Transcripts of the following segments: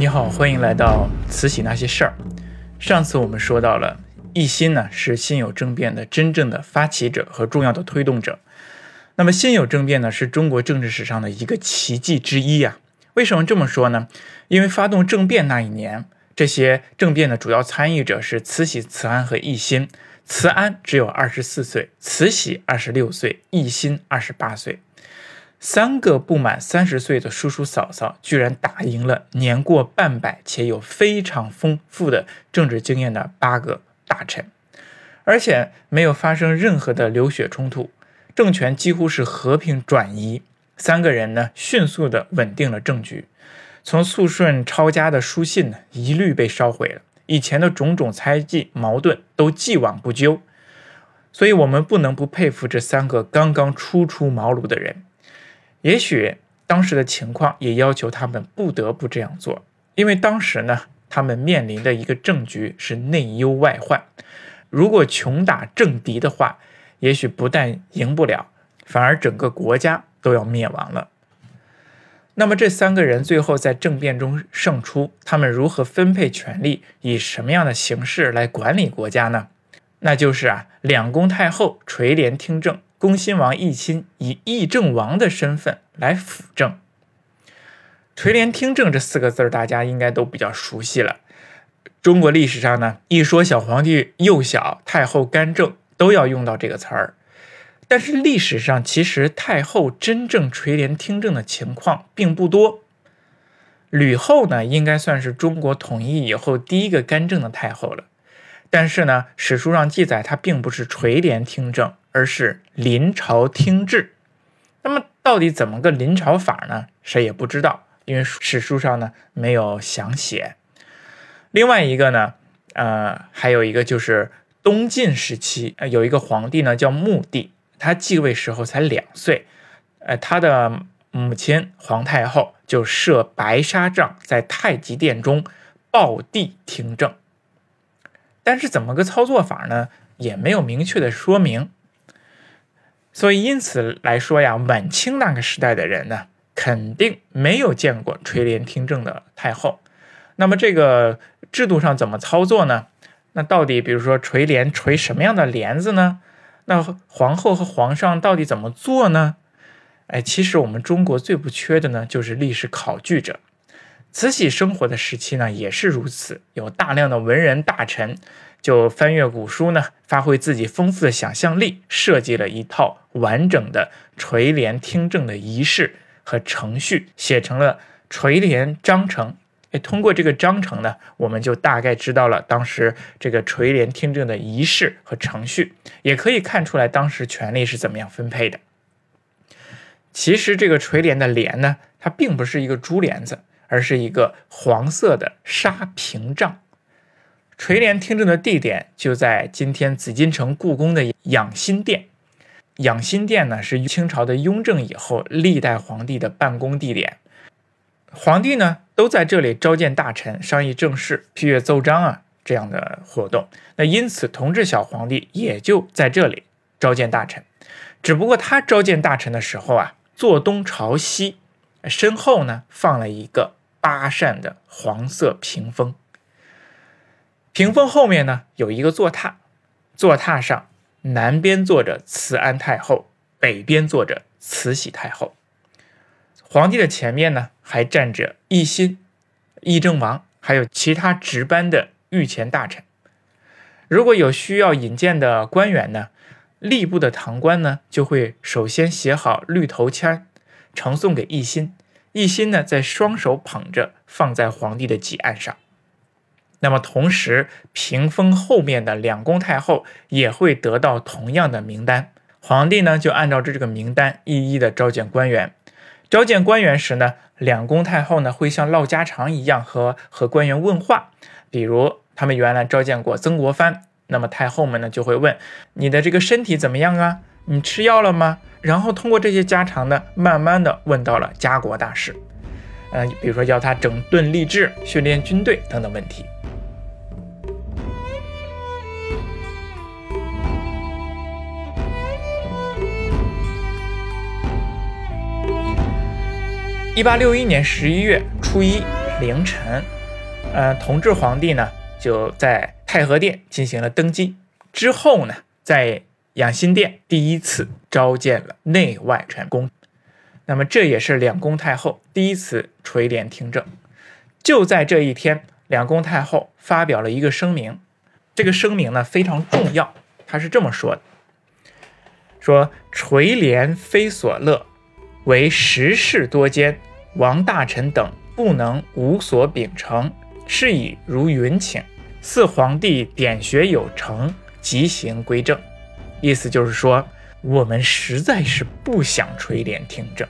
你好，欢迎来到慈禧那些事儿。上次我们说到了奕欣呢是辛酉政变的真正的发起者和重要的推动者。那么辛酉政变呢是中国政治史上的一个奇迹之一啊。为什么这么说呢？因为发动政变那一年，这些政变的主要参与者是慈禧、慈安和奕欣。慈安只有二十四岁，慈禧二十六岁，奕欣二十八岁。三个不满三十岁的叔叔嫂嫂，居然打赢了年过半百且有非常丰富的政治经验的八个大臣，而且没有发生任何的流血冲突，政权几乎是和平转移。三个人呢，迅速的稳定了政局。从肃顺抄家的书信呢，一律被烧毁了，以前的种种猜忌矛盾都既往不咎。所以，我们不能不佩服这三个刚刚初出茅庐的人。也许当时的情况也要求他们不得不这样做，因为当时呢，他们面临的一个政局是内忧外患。如果穷打政敌的话，也许不但赢不了，反而整个国家都要灭亡了。那么这三个人最后在政变中胜出，他们如何分配权力，以什么样的形式来管理国家呢？那就是啊，两宫太后垂帘听政。恭亲王奕亲以议政王的身份来辅政，垂帘听政这四个字儿，大家应该都比较熟悉了。中国历史上呢，一说小皇帝幼小，太后干政，都要用到这个词儿。但是历史上其实太后真正垂帘听政的情况并不多。吕后呢，应该算是中国统一以后第一个干政的太后了。但是呢，史书上记载他并不是垂帘听政。而是临朝听制，那么到底怎么个临朝法呢？谁也不知道，因为史书上呢没有详写。另外一个呢，呃，还有一个就是东晋时期，呃，有一个皇帝呢叫穆帝，他继位时候才两岁，呃，他的母亲皇太后就设白纱帐在太极殿中抱地听政，但是怎么个操作法呢？也没有明确的说明。所以，因此来说呀，晚清那个时代的人呢，肯定没有见过垂帘听政的太后。那么，这个制度上怎么操作呢？那到底，比如说垂帘垂什么样的帘子呢？那皇后和皇上到底怎么做呢？哎，其实我们中国最不缺的呢，就是历史考据者。慈禧生活的时期呢，也是如此，有大量的文人大臣。就翻阅古书呢，发挥自己丰富的想象力，设计了一套完整的垂帘听政的仪式和程序，写成了垂帘章程。哎，通过这个章程呢，我们就大概知道了当时这个垂帘听政的仪式和程序，也可以看出来当时权力是怎么样分配的。其实这个垂帘的帘呢，它并不是一个珠帘子，而是一个黄色的纱屏障。垂帘听政的地点就在今天紫禁城故宫的养心殿。养心殿呢是清朝的雍正以后历代皇帝的办公地点，皇帝呢都在这里召见大臣、商议政事、批阅奏章啊这样的活动。那因此，同治小皇帝也就在这里召见大臣。只不过他召见大臣的时候啊，坐东朝西，身后呢放了一个八扇的黄色屏风。屏风后面呢有一个坐榻，坐榻上南边坐着慈安太后，北边坐着慈禧太后。皇帝的前面呢还站着奕欣、议政王，还有其他值班的御前大臣。如果有需要引荐的官员呢，吏部的堂官呢就会首先写好绿头签，呈送给奕欣。一心呢在双手捧着，放在皇帝的几案上。那么同时，屏风后面的两宫太后也会得到同样的名单。皇帝呢，就按照这这个名单一一的召见官员。召见官员时呢，两宫太后呢会像唠家常一样和和官员问话。比如他们原来召见过曾国藩，那么太后们呢就会问你的这个身体怎么样啊？你吃药了吗？然后通过这些家常呢，慢慢的问到了家国大事，呃，比如说要他整顿吏治、训练军队等等问题。一八六一年十一月初一，凌晨，呃，同治皇帝呢就在太和殿进行了登基，之后呢，在养心殿第一次召见了内外全宫。那么这也是两宫太后第一次垂帘听政。就在这一天，两宫太后发表了一个声明，这个声明呢非常重要，他是这么说的：说垂帘非所乐，为时事多艰，王大臣等不能无所秉承，是以如云请，四皇帝点学有成，即行归正。意思就是说，我们实在是不想垂帘听政。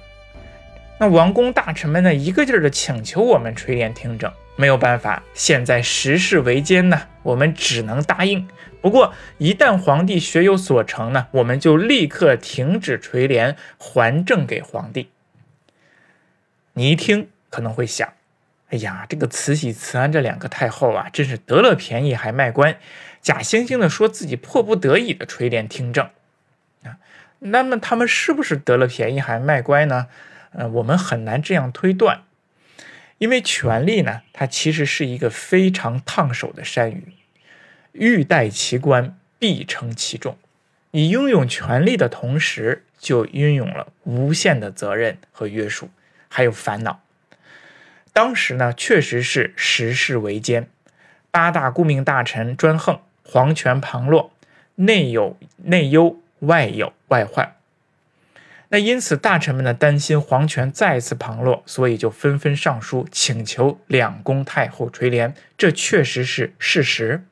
那王公大臣们呢，一个劲儿的请求我们垂帘听政，没有办法，现在时势维艰呢，我们只能答应。不过，一旦皇帝学有所成呢，我们就立刻停止垂帘，还政给皇帝。你一听可能会想，哎呀，这个慈禧、慈安这两个太后啊，真是得了便宜还卖乖，假惺惺的说自己迫不得已的垂帘听政啊。那么他们是不是得了便宜还卖乖呢？呃，我们很难这样推断，因为权力呢，它其实是一个非常烫手的山芋，欲戴其冠，必承其重。你拥有权力的同时，就拥有了无限的责任和约束，还有烦恼。当时呢，确实是时势维艰，八大顾命大臣专横，皇权旁落，内有内忧，外有外患。那因此，大臣们呢担心皇权再次旁落，所以就纷纷上书请求两宫太后垂帘。这确实是事实。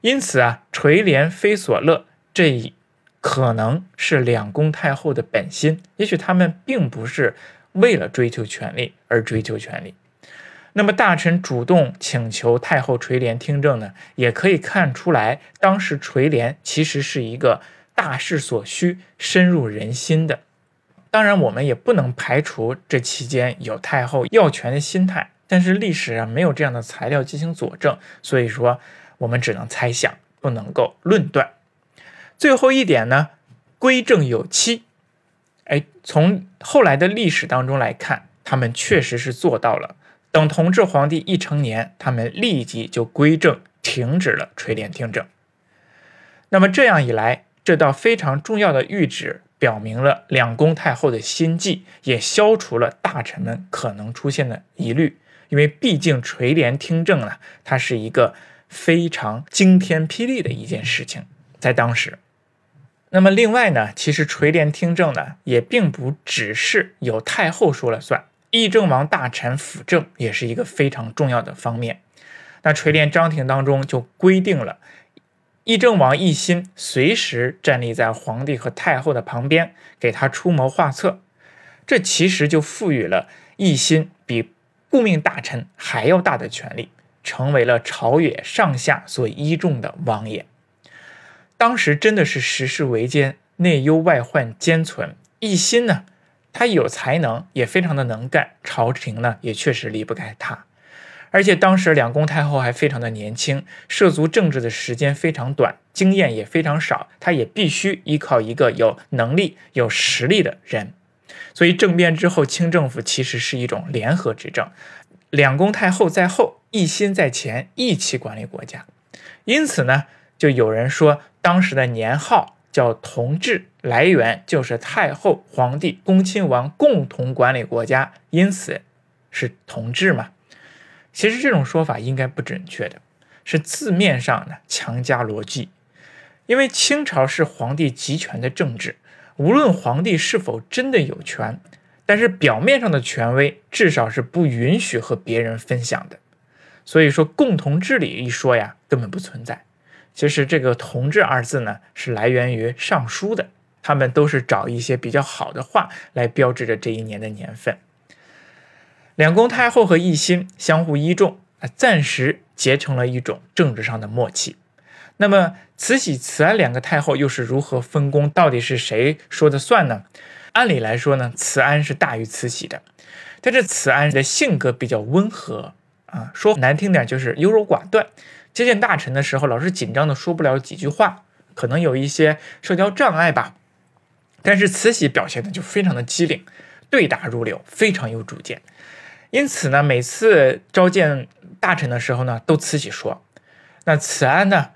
因此啊，垂帘非所乐，这可能是两宫太后的本心。也许他们并不是为了追求权力而追求权力。那么，大臣主动请求太后垂帘听政呢，也可以看出来，当时垂帘其实是一个大势所需、深入人心的。当然，我们也不能排除这期间有太后要权的心态，但是历史上没有这样的材料进行佐证，所以说我们只能猜想，不能够论断。最后一点呢，归正有期。哎，从后来的历史当中来看，他们确实是做到了。等同治皇帝一成年，他们立即就归政，停止了垂帘听政。那么这样一来，这道非常重要的谕旨。表明了两宫太后的心计，也消除了大臣们可能出现的疑虑。因为毕竟垂帘听政呢，它是一个非常惊天霹雳的一件事情，在当时。那么另外呢，其实垂帘听政呢，也并不只是由太后说了算，议政王大臣辅政也是一个非常重要的方面。那垂帘章廷当中就规定了。议政王奕欣随时站立在皇帝和太后的旁边，给他出谋划策。这其实就赋予了奕欣比顾命大臣还要大的权力，成为了朝野上下所依重的王爷。当时真的是时势维艰，内忧外患兼存。奕欣呢，他有才能，也非常的能干，朝廷呢也确实离不开他。而且当时两宫太后还非常的年轻，涉足政治的时间非常短，经验也非常少，她也必须依靠一个有能力、有实力的人。所以政变之后，清政府其实是一种联合执政，两宫太后在后，一心在前，一起管理国家。因此呢，就有人说，当时的年号叫同治，来源就是太后、皇帝、恭亲王共同管理国家，因此是同治嘛。其实这种说法应该不准确的，是字面上的强加逻辑。因为清朝是皇帝集权的政治，无论皇帝是否真的有权，但是表面上的权威至少是不允许和别人分享的。所以说，共同治理一说呀，根本不存在。其实这个“同治”二字呢，是来源于《尚书》的，他们都是找一些比较好的话来标志着这一年的年份。两宫太后和奕欣相互依重啊，暂时结成了一种政治上的默契。那么慈禧、慈安两个太后又是如何分工？到底是谁说的算呢？按理来说呢，慈安是大于慈禧的，但是慈安的性格比较温和啊，说难听点就是优柔寡断，接见大臣的时候老是紧张的说不了几句话，可能有一些社交障碍吧。但是慈禧表现的就非常的机灵，对答如流，非常有主见。因此呢，每次召见大臣的时候呢，都慈禧说。那慈安呢，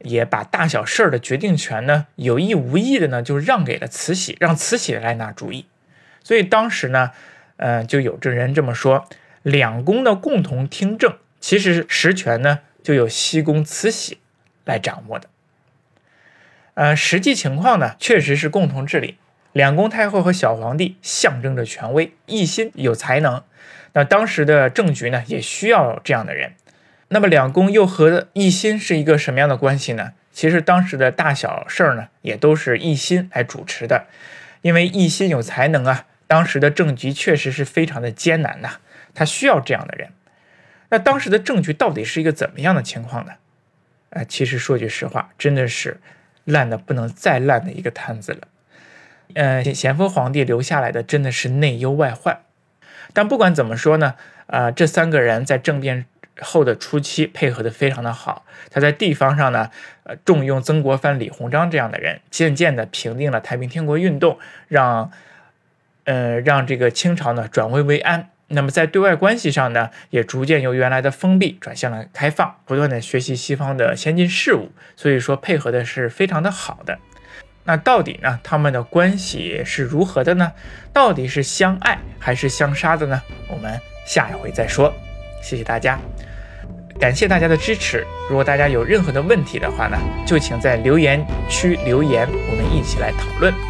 也把大小事儿的决定权呢，有意无意的呢，就让给了慈禧，让慈禧来拿主意。所以当时呢，呃，就有这人这么说：两宫的共同听政，其实实权呢，就由西宫慈禧来掌握的。呃，实际情况呢，确实是共同治理。两宫太后和小皇帝象征着权威，一心有才能。那当时的政局呢，也需要这样的人。那么两宫又和一心是一个什么样的关系呢？其实当时的大小事儿呢，也都是一心来主持的，因为一心有才能啊。当时的政局确实是非常的艰难呐，他需要这样的人。那当时的政局到底是一个怎么样的情况呢？呃，其实说句实话，真的是烂的不能再烂的一个摊子了。呃，咸丰皇帝留下来的真的是内忧外患。但不管怎么说呢，啊，这三个人在政变。后的初期配合的非常的好，他在地方上呢，呃，重用曾国藩、李鸿章这样的人，渐渐的平定了太平天国运动，让，呃，让这个清朝呢转危为安。那么在对外关系上呢，也逐渐由原来的封闭转向了开放，不断的学习西方的先进事物，所以说配合的是非常的好的。那到底呢，他们的关系是如何的呢？到底是相爱还是相杀的呢？我们下一回再说。谢谢大家。感谢大家的支持。如果大家有任何的问题的话呢，就请在留言区留言，我们一起来讨论。